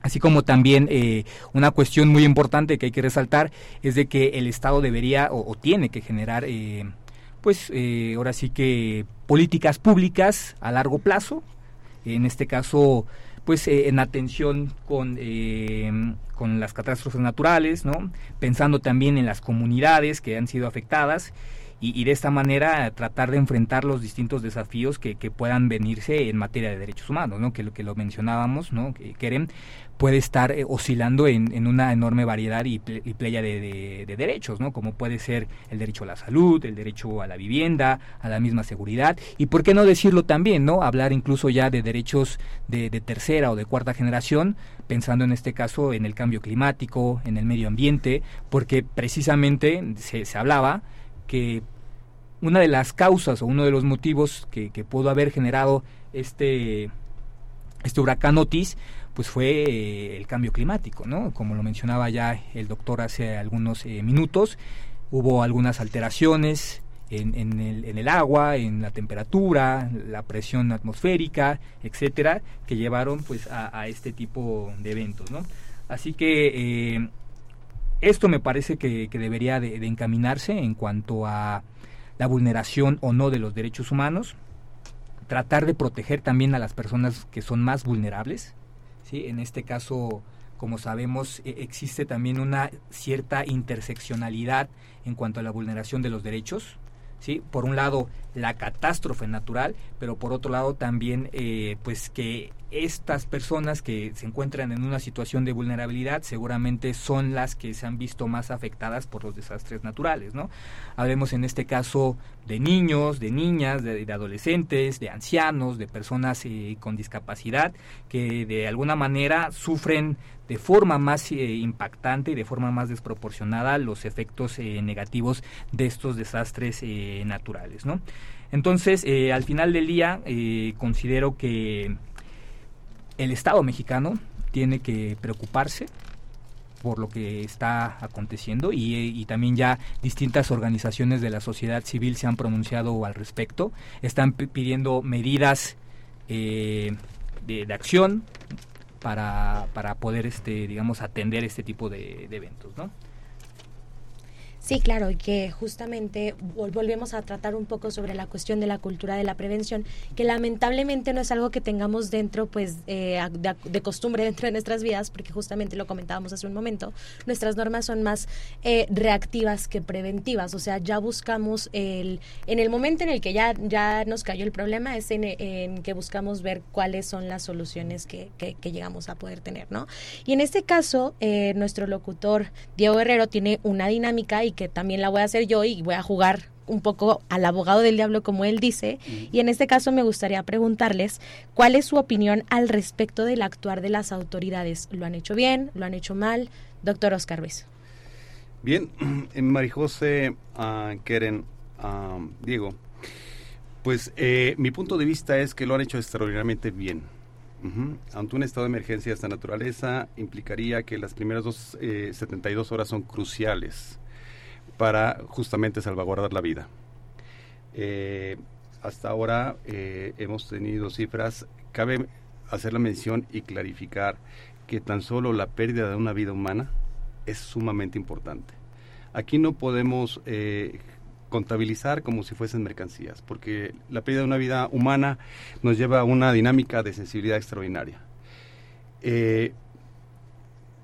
S3: Así como también eh, una cuestión muy importante que hay que resaltar es de que el Estado debería o, tiene que generar pues eh, ahora sí que políticas públicas a largo plazo, en este caso pues eh, en atención con, eh, con las catástrofes naturales, ¿no? pensando también en las comunidades que han sido afectadas y, de esta manera tratar de enfrentar los distintos desafíos que, que, puedan venirse en materia de derechos humanos, ¿no? que lo que lo mencionábamos, ¿no? que Keren puede estar eh, oscilando en, en, una enorme variedad y, playa de, de, derechos, ¿no? como puede ser el derecho a la salud, el derecho a la vivienda, a la misma seguridad, y por qué no decirlo también, ¿no? hablar incluso ya de derechos de, de tercera o de cuarta generación, pensando en este caso en el cambio climático, en el medio ambiente, porque precisamente se, se hablaba que una de las causas o uno de los motivos que, pudo haber generado este, este huracán Otis, pues fue eh, el cambio climático, ¿no? Como lo mencionaba ya el doctor hace algunos eh, minutos, hubo algunas alteraciones en, en, el, en, el, agua, en la temperatura, la presión atmosférica, etcétera, que llevaron pues a, este tipo de eventos, ¿no? Así que eh, esto me parece que, debería de, encaminarse en cuanto a la vulneración o no de los derechos humanos, tratar de proteger también a las personas que son más vulnerables. ¿sí? En este caso, como sabemos, e, existe también una cierta interseccionalidad en cuanto a la vulneración de los derechos. ¿sí? Por un lado, la catástrofe natural, pero por otro lado también eh, pues que estas personas que se encuentran en una situación de vulnerabilidad seguramente son las que se han visto más afectadas por los desastres naturales, ¿no? Hablemos en este caso de niños, de niñas, de, adolescentes, de ancianos, de personas eh, con discapacidad que de alguna manera sufren de forma más eh, impactante y de forma más desproporcionada los efectos negativos de estos desastres naturales, ¿no? Entonces, eh, al final del día, eh, considero que el Estado mexicano tiene que preocuparse por lo que está aconteciendo y, también ya distintas organizaciones de la sociedad civil se han pronunciado al respecto, están pidiendo medidas eh, de, acción para, para poder, este, digamos, atender este tipo de, de eventos, ¿no?
S1: Sí, claro, y que justamente volvemos a tratar un poco sobre la cuestión de la cultura de la prevención, que lamentablemente no es algo que tengamos dentro, pues, eh, de, costumbre dentro de nuestras vidas, porque justamente lo comentábamos hace un momento, nuestras normas son más eh, reactivas que preventivas, o sea, ya buscamos el, en el momento en el que ya, ya nos cayó el problema, es en, que buscamos ver cuáles son las soluciones que, que, llegamos a poder tener, ¿no? Y en este caso, eh, nuestro locutor Diego Guerrero tiene una dinámica y que también la voy a hacer yo y voy a jugar un poco al abogado del diablo, como él dice, y en este caso me gustaría preguntarles cuál es su opinión al respecto del actuar de las autoridades. ¿Lo han hecho bien? ¿Lo han hecho mal? Doctor Oscar Ruiz.
S10: Bien, [CLEARS THROAT] Marijose, uh, Keren, ah, Diego, pues eh, mi punto de vista es que lo han hecho extraordinariamente bien. Ante un estado de emergencia de esta naturaleza, implicaría que las primeras dos, 72 eh, horas son cruciales para justamente salvaguardar la vida. Eh, hasta ahora eh, hemos tenido cifras, cabe hacer la mención y clarificar que tan solo la pérdida de una vida humana es sumamente importante. Aquí no podemos eh, contabilizar como si fuesen mercancías, porque la pérdida de una vida humana nos lleva a una dinámica de sensibilidad extraordinaria.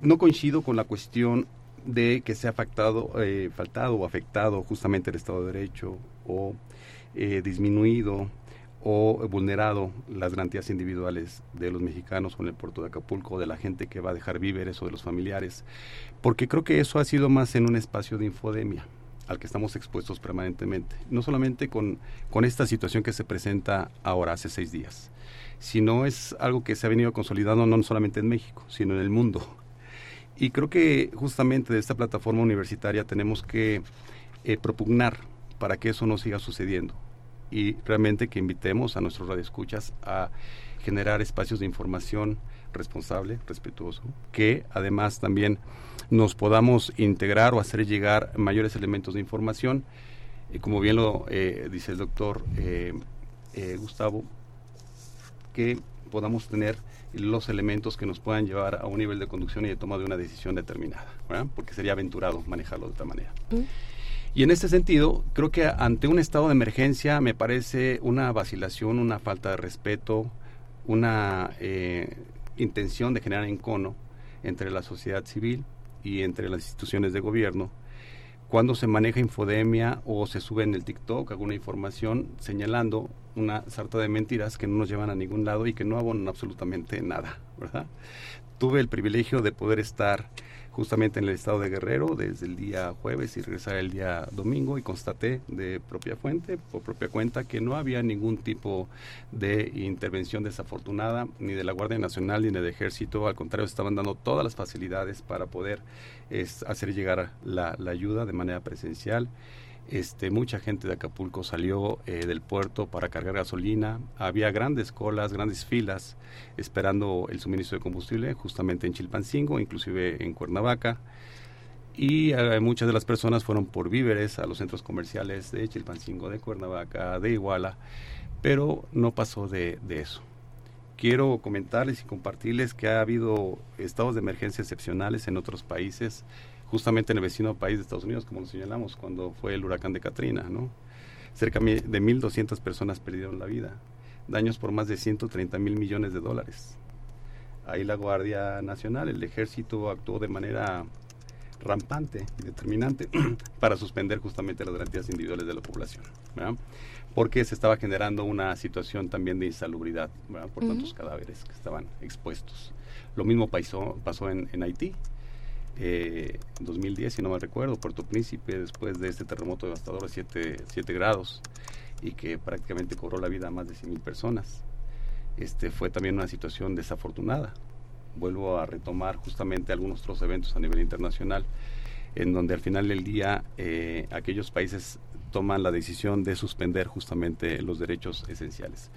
S10: No coincido con la cuestión de que se ha faltado, eh, faltado o afectado justamente el Estado de Derecho o disminuido o vulnerado las garantías individuales de los mexicanos con el puerto de Acapulco, de la gente que va a dejar víveres o de los familiares, porque creo que eso ha sido más en un espacio de infodemia al que estamos expuestos permanentemente, no solamente con, con esta situación que se presenta ahora hace seis días, sino es algo que se ha venido consolidando no solamente en México, sino en el mundo. Y creo que justamente de esta plataforma universitaria tenemos que eh, propugnar para que eso no siga sucediendo y realmente que invitemos a nuestros radioescuchas a generar espacios de información responsable, respetuoso, que además también nos podamos integrar o hacer llegar mayores elementos de información. Y como bien lo eh, dice el doctor eh, eh, Gustavo, que podamos tener los elementos que nos puedan llevar a un nivel de conducción y de toma de una decisión determinada, porque sería aventurado manejarlo de esta manera. Y en este sentido, creo que ante un estado de emergencia me parece una vacilación, una falta de respeto, una eh, intención de generar encono entre la sociedad civil y entre las instituciones de gobierno cuando se maneja infodemia o se sube en el TikTok alguna información señalando una sarta de mentiras que no nos llevan a ningún lado y que no abonan absolutamente nada, ¿verdad? Tuve el privilegio de poder estar justamente en el estado de Guerrero desde el día jueves y regresar el día domingo y constaté de propia fuente, por propia cuenta, que no había ningún tipo de intervención desafortunada ni de la Guardia Nacional ni del Ejército, al contrario, estaban dando todas las facilidades para poder hacer llegar la ayuda de manera presencial. Este, mucha gente de Acapulco salió eh, del puerto para cargar gasolina. Había grandes colas, grandes filas esperando el suministro de combustible, justamente en Chilpancingo, inclusive en Cuernavaca. Y eh, muchas de las personas fueron por víveres a los centros comerciales de Chilpancingo, de Cuernavaca, de Iguala, pero no pasó de, de eso. Quiero comentarles y compartirles que ha habido estados de emergencia excepcionales en otros países justamente en el vecino país de Estados Unidos, como lo señalamos, cuando fue el huracán de Katrina, ¿no? Cerca de 1.200 personas perdieron la vida, daños por más de 130 mil millones de dólares. Ahí la Guardia Nacional, el ejército actuó de manera rampante y determinante [CLEARS THROAT] para suspender justamente las garantías individuales de la población, ¿verdad? porque se estaba generando una situación también de insalubridad ¿verdad? por tantos cadáveres que estaban expuestos. Lo mismo pasó, pasó en, en Haití, eh, en 2010, si no me recuerdo, Puerto Príncipe, después de este terremoto devastador de 7, grados y que prácticamente cobró la vida a más de 100.000 personas. Este, fue también una situación desafortunada. Vuelvo a retomar justamente algunos otros eventos a nivel internacional, en donde al final del día eh, aquellos países toman la decisión de suspender justamente los derechos esenciales.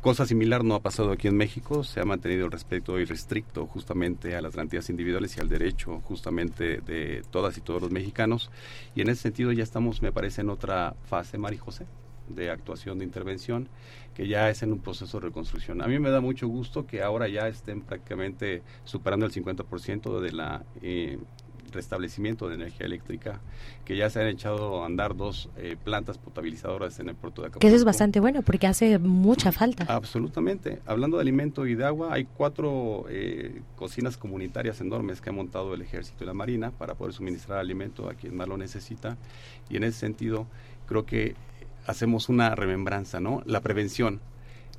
S10: Cosa similar no ha pasado aquí en México, se ha mantenido el respeto irrestricto justamente a las garantías individuales y al derecho justamente de todas y todos los mexicanos. Y en ese sentido ya estamos, me parece, en otra fase, Mari José, de actuación, de intervención, que ya es en un proceso de reconstrucción. A mí me da mucho gusto que ahora ya estén prácticamente superando el 50% de la eh, restablecimiento de energía eléctrica, que ya se han echado a andar dos eh, plantas potabilizadoras en el puerto de Acapulco.
S1: Que eso es bastante bueno porque hace mucha falta.
S10: Absolutamente. Hablando de alimento y de agua, hay cuatro eh, cocinas comunitarias enormes que ha montado el ejército y la marina para poder suministrar alimento a quien más lo necesita. Y en ese sentido, creo que hacemos una remembranza, ¿no? La prevención.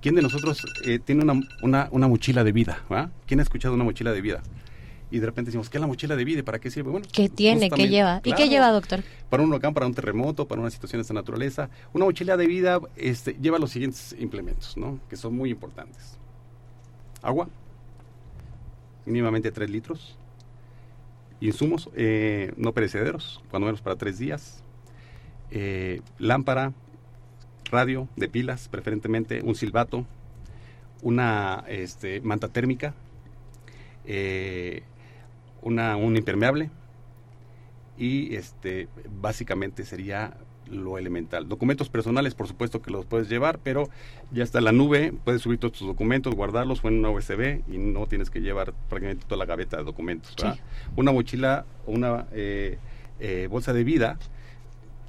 S10: ¿Quién de nosotros eh, tiene una, una, una, mochila de vida? ¿Quién ha escuchado una mochila de vida? Y de repente decimos, ¿qué es la mochila de vida? ¿Para qué sirve?
S1: Bueno, ¿qué tiene? ¿Qué lleva? ¿Y qué lleva, doctor?
S10: Para un huracán, para un terremoto, para una situación de esta naturaleza. Una mochila de vida este, lleva los siguientes implementos, ¿no? Que son muy importantes. Agua, mínimamente 3 litros. Insumos eh, no perecederos, cuando menos para 3 días. Eh, lámpara, radio de pilas, preferentemente un silbato, una este, manta térmica, eh, una, un impermeable y este básicamente sería lo elemental. Documentos personales, por supuesto que los puedes llevar, pero ya está la nube, puedes subir todos tus documentos, guardarlos o en una USB y no tienes que llevar prácticamente toda la gaveta de documentos. Una mochila o una eh, eh, bolsa de vida,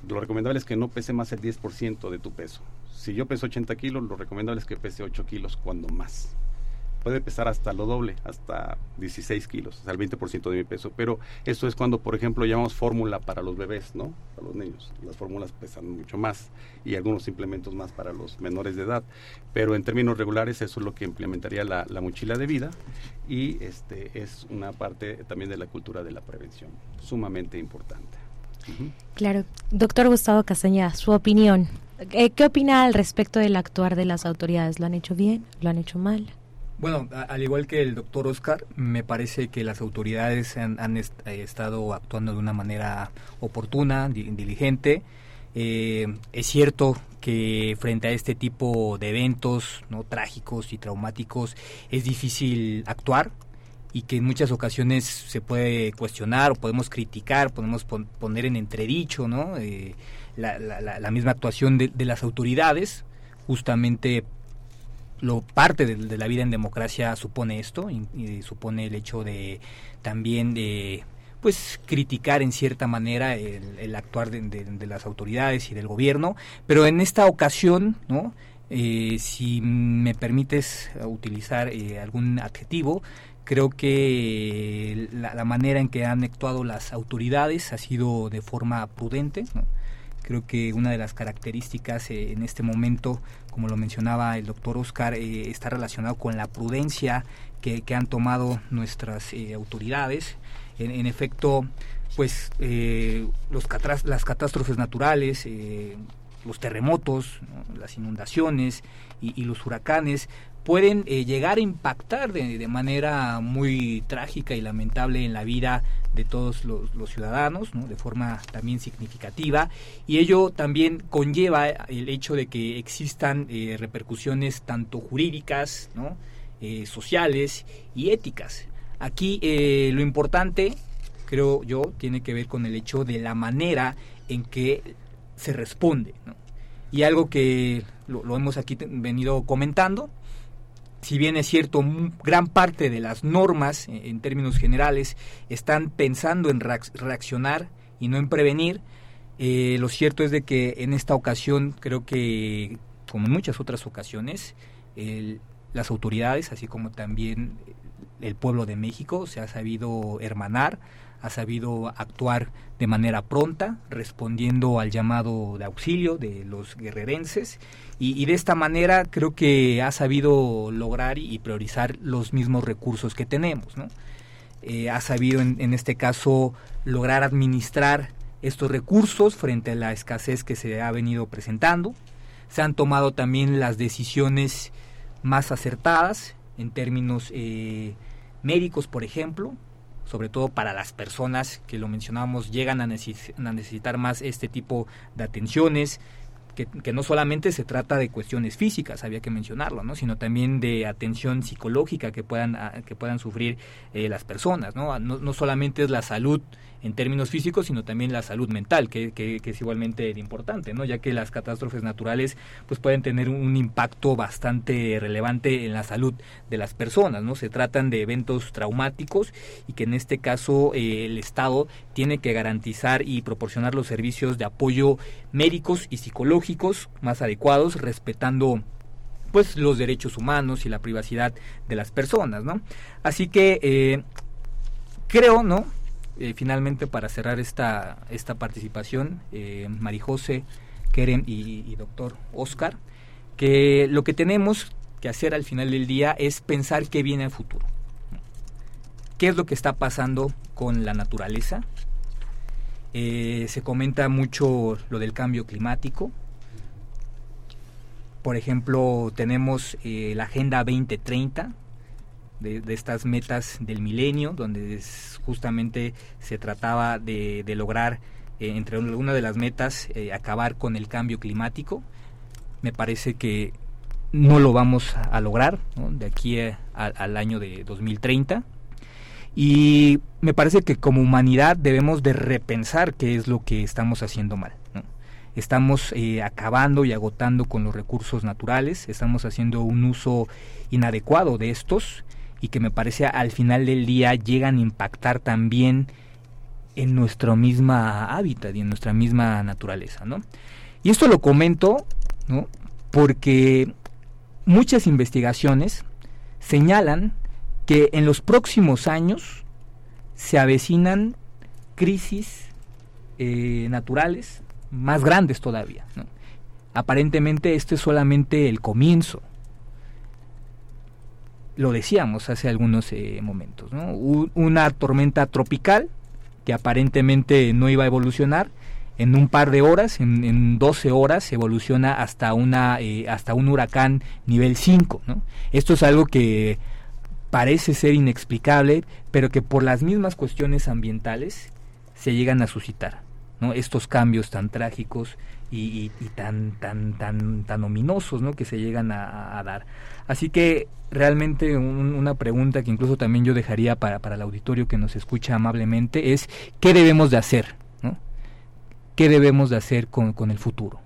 S10: lo recomendable es que no pese más el 10% de tu peso. Si yo peso 80 kilos, lo recomendable es que pese 8 kilos cuando más puede pesar hasta lo doble, hasta 16 kilos, sea, el 20% de mi peso. Pero eso es cuando, por ejemplo, llamamos fórmula para los bebés, ¿no? Para los niños. Las fórmulas pesan mucho más y algunos implementos más para los menores de edad. Pero en términos regulares eso es lo que implementaría la, mochila de vida y este es una parte también de la cultura de la prevención, sumamente importante.
S1: Claro. Doctor Gustavo Castañeda, su opinión. Eh, ¿Qué opina al respecto del actuar de las autoridades? ¿Lo han hecho bien? ¿Lo han hecho mal?
S3: Bueno, al igual que el doctor Oscar, me parece que las autoridades han, eh, estado actuando de una manera oportuna, diligente. Eh, es cierto que frente a este tipo de eventos no trágicos y traumáticos es difícil actuar y que en muchas ocasiones se puede cuestionar o podemos criticar, podemos poner en entredicho ¿no? Eh, la, misma actuación de, de las autoridades justamente lo parte de, la vida en democracia supone esto y, supone el hecho de también de pues criticar en cierta manera el, actuar de, las autoridades y del gobierno pero en esta ocasión no eh, si me permites utilizar eh, algún adjetivo creo que la, la, manera en que han actuado las autoridades ha sido de forma prudente ¿no? Creo que una de las características eh, en este momento, como lo mencionaba el doctor Oscar, eh, está relacionado con la prudencia que, han tomado nuestras eh, autoridades. En, efecto, pues los las catástrofes naturales, los terremotos, las inundaciones y, los huracanes pueden eh, llegar a impactar de, manera muy trágica y lamentable en la vida de todos los, ciudadanos, de forma también significativa, y ello también conlleva el hecho de que existan eh, repercusiones tanto jurídicas, eh, sociales y éticas. Aquí lo importante, creo yo, tiene que ver con el hecho de la manera en que se responde. Y algo que lo hemos aquí venido comentando, si bien es cierto, gran parte de las normas, eh, en términos generales, están pensando en reaccionar y no en prevenir, eh, lo cierto es de que en esta ocasión, creo que, como en muchas otras ocasiones, las autoridades, así como también el pueblo de México, se ha sabido hermanar, ha sabido actuar de manera pronta, respondiendo al llamado de auxilio de los guerrerenses y, de esta manera creo que ha sabido lograr y priorizar los mismos recursos que tenemos. ¿no? Eh, ha sabido en, este caso lograr administrar estos recursos frente a la escasez que se ha venido presentando. Se han tomado también las decisiones más acertadas en términos eh, médicos, por ejemplo, sobre todo para las personas que lo mencionábamos llegan a, necesitar más este tipo de atenciones, que, no solamente se trata de cuestiones físicas, había que mencionarlo, ¿no? sino también de atención psicológica que puedan, que puedan sufrir eh, las personas. ¿no? ¿no? No solamente es la salud en términos físicos, sino también la salud mental, que, que, es igualmente importante, ¿no? ya que las catástrofes naturales pues pueden tener un impacto bastante relevante en la salud de las personas. ¿no? Se tratan de eventos traumáticos y que en este caso eh, el Estado tiene que garantizar y proporcionar los servicios de apoyo médicos y psicológicos más adecuados, respetando pues los derechos humanos y la privacidad de las personas, ¿no? Así que eh, creo, ¿no? Eh, finalmente, para cerrar esta, esta participación, eh, Marijose, Keren y, doctor Oscar, que lo que tenemos que hacer al final del día es pensar qué viene al futuro. ¿Qué es lo que está pasando con la naturaleza? Eh, se comenta mucho lo del cambio climático. Por ejemplo, tenemos la Agenda 2030, de, estas metas del milenio, donde justamente se trataba de, lograr, eh, entre algunas de las metas, eh, acabar con el cambio climático. Me parece que no lo vamos a lograr de aquí al año de 2030. Y me parece que como humanidad debemos de repensar qué es lo que estamos haciendo mal. estamos eh, acabando y agotando con los recursos naturales, estamos haciendo un uso inadecuado de estos y que me parece al final del día llegan a impactar también en nuestro misma hábitat y en nuestra misma naturaleza, ¿no? Y esto lo comento, ¿no? Porque muchas investigaciones señalan que en los próximos años se avecinan crisis eh, naturales más grandes todavía. Aparentemente este es solamente el comienzo. Lo decíamos hace algunos eh, momentos. Una tormenta tropical que aparentemente no iba a evolucionar, en un par de horas, en, en 12 horas, evoluciona hasta, una, eh, hasta un huracán nivel 5. Esto es algo que parece ser inexplicable, pero que por las mismas cuestiones ambientales se llegan a suscitar. ¿no? Estos cambios tan trágicos y, tan, tan, tan, tan ominosos ¿no? que se llegan a, dar. Así que realmente una pregunta que incluso también yo dejaría para, para el auditorio que nos escucha amablemente es ¿qué debemos de hacer? qué debemos de hacer con, con el futuro.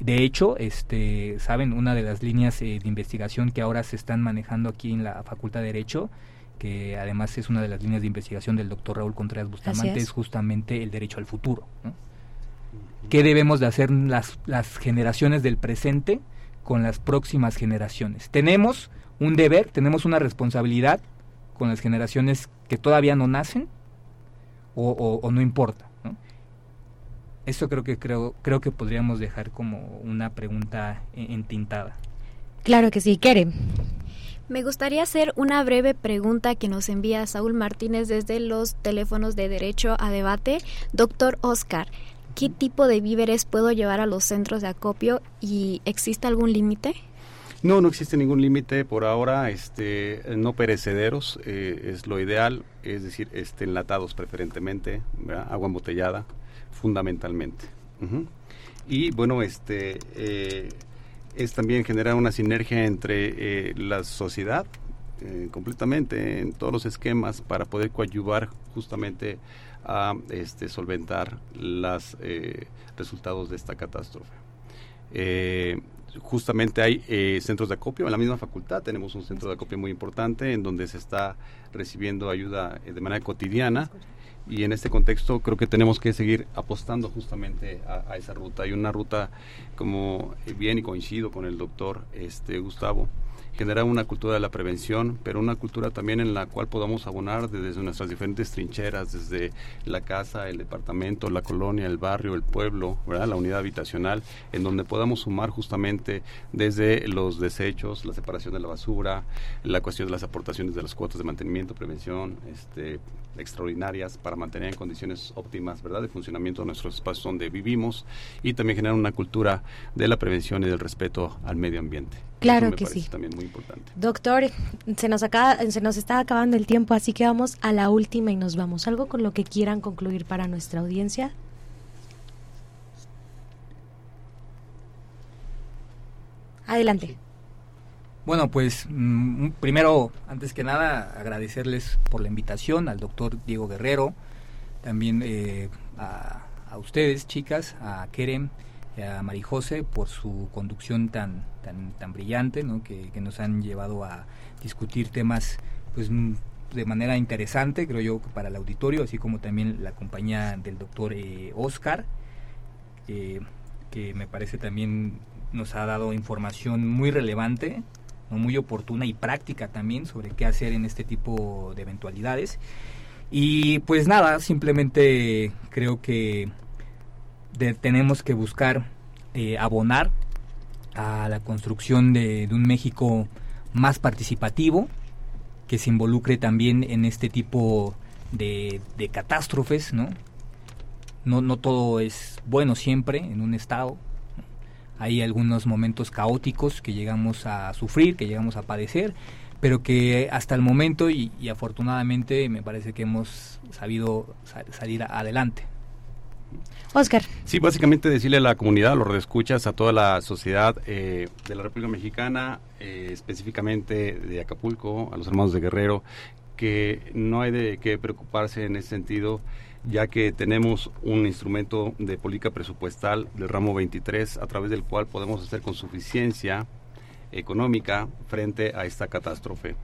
S3: De hecho, este, saben, una de las líneas eh, de investigación que ahora se están manejando aquí en la Facultad de Derecho, que además es una de las líneas de investigación del doctor Raúl Contreras Bustamante, es. justamente el derecho al futuro. ¿Qué debemos de hacer las, las generaciones del presente con las próximas generaciones? Tenemos un deber, tenemos una responsabilidad con las generaciones que todavía no nacen o, o no importa. Eso creo que creo creo que podríamos dejar como una pregunta entintada.
S1: Claro que sí, Keren.
S2: Me gustaría hacer una breve pregunta que nos envía Saúl Martínez desde los teléfonos de Derecho a Debate. Doctor Oscar, ¿qué tipo de víveres puedo llevar a los centros de acopio y existe algún límite?
S10: No, no existe ningún límite por ahora. Este, no perecederos eh, es lo ideal, es decir, este, enlatados preferentemente, agua embotellada, fundamentalmente. Y bueno, este eh, es también generar una sinergia entre eh, la sociedad completamente en todos los esquemas para poder coadyuvar justamente a este, solventar los resultados de esta catástrofe. justamente hay centros de acopio en la misma facultad tenemos un centro de acopio muy importante en donde se está recibiendo ayuda de manera cotidiana y en este contexto creo que tenemos que seguir apostando justamente a, esa ruta. Hay una ruta, como bien y coincido con el doctor este, Gustavo, generar una cultura de la prevención, pero una cultura también en la cual podamos abonar desde nuestras diferentes trincheras, desde la casa, el departamento, la colonia, el barrio, el pueblo, ¿verdad? la unidad habitacional, en donde podamos sumar justamente desde los desechos, la separación de la basura, la cuestión de las aportaciones de las cuotas de mantenimiento, prevención, este, extraordinarias para mantener en condiciones óptimas, ¿verdad?, de funcionamiento de nuestros espacios donde vivimos y también generar una cultura de la prevención y del respeto al medio ambiente.
S1: Claro que sí.
S10: También muy importante.
S1: Doctor, se nos, acaba, se nos está acabando el tiempo, así que vamos a la última y nos vamos. ¿Algo con lo que quieran concluir para nuestra audiencia? Adelante.
S3: Bueno, pues mm, primero, antes que nada, agradecerles por la invitación al doctor Diego Guerrero, también eh, a, a, ustedes, chicas, a Kerem, a Marijose por su conducción tan tan tan brillante que, nos han llevado a discutir temas pues de manera interesante creo yo para el auditorio así como también la compañía del doctor eh, Oscar que me parece también nos ha dado información muy relevante muy oportuna y práctica también sobre qué hacer en este tipo de eventualidades. Y pues nada simplemente creo que tenemos que buscar eh, abonar a la construcción de, un México más participativo, que se involucre también en este tipo de, catástrofes, ¿no? ¿no? No todo es bueno siempre en un Estado. Hay algunos momentos caóticos que llegamos a sufrir, que llegamos a padecer, pero que hasta el momento y, afortunadamente me parece que hemos sabido salir adelante.
S1: Oscar.
S10: Sí, básicamente decirle a la comunidad, a los redescuchas, a toda la sociedad eh, de la República Mexicana, eh, específicamente de Acapulco, a los hermanos de Guerrero, que no hay de qué preocuparse en ese sentido. ya que tenemos un instrumento de política presupuestal del ramo 23 a través del cual podemos hacer con suficiencia económica frente a esta catástrofe.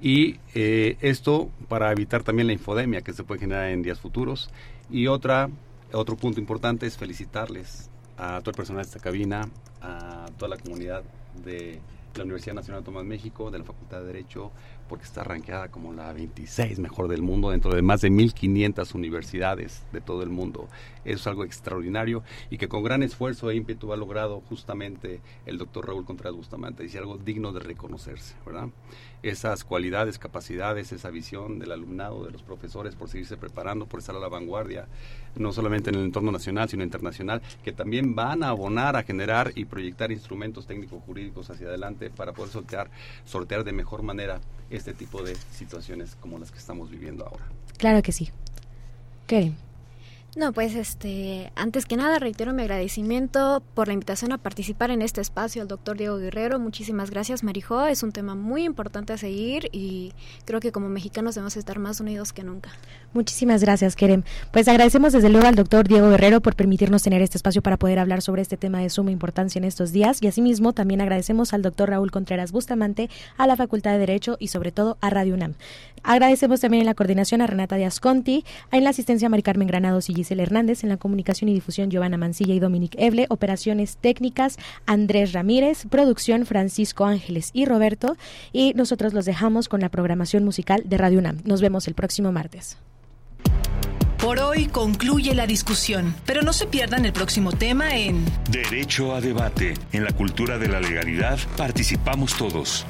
S10: Y eh, esto para evitar también la infodemia que se puede generar en días futuros. Y otra, otro punto importante es felicitarles a todo el personal de esta cabina, a toda la comunidad de la Universidad Nacional de Tomás México, de la Facultad de Derecho, porque está rankeada como la 26 mejor del mundo dentro de más de 1.500 universidades de todo el mundo. Eso es algo extraordinario y que con gran esfuerzo e ímpetu ha logrado justamente el doctor Raúl Contreras Bustamante. Dice algo digno de reconocerse, ¿verdad? Esas cualidades, capacidades, esa visión del alumnado, de los profesores por seguirse preparando, por estar a la vanguardia, no solamente en el entorno nacional, sino internacional, que también van a abonar a generar y proyectar instrumentos técnicos jurídicos hacia adelante para poder sortear, sortear de mejor manera este tipo de situaciones como las que estamos viviendo ahora.
S1: Claro que sí. ¿Qué?
S2: No, pues este, antes que nada reitero mi agradecimiento por la invitación a participar en este espacio al doctor Diego Guerrero. Muchísimas gracias, Marijo. Es un tema muy importante a seguir y creo que como mexicanos debemos estar más unidos que nunca.
S1: Muchísimas gracias, Kerem. Pues agradecemos desde luego al doctor Diego Guerrero por permitirnos tener este espacio para poder hablar sobre este tema de suma importancia en estos días y asimismo también agradecemos al doctor Raúl Contreras Bustamante, a la Facultad de Derecho y sobre todo a Radio UNAM. Agradecemos también en la coordinación a Renata Díaz Conti, en la asistencia a Mari Carmen Granados y Giselle Hernández, en la comunicación y difusión Giovanna Mancilla y Dominic Eble, operaciones técnicas Andrés Ramírez, producción Francisco Ángeles y Roberto y nosotros los dejamos con la programación musical de Radio UNAM. Nos vemos el próximo martes.
S4: Por hoy concluye la discusión, pero no se pierdan el próximo tema en
S9: Derecho a debate. En la cultura de la legalidad participamos todos.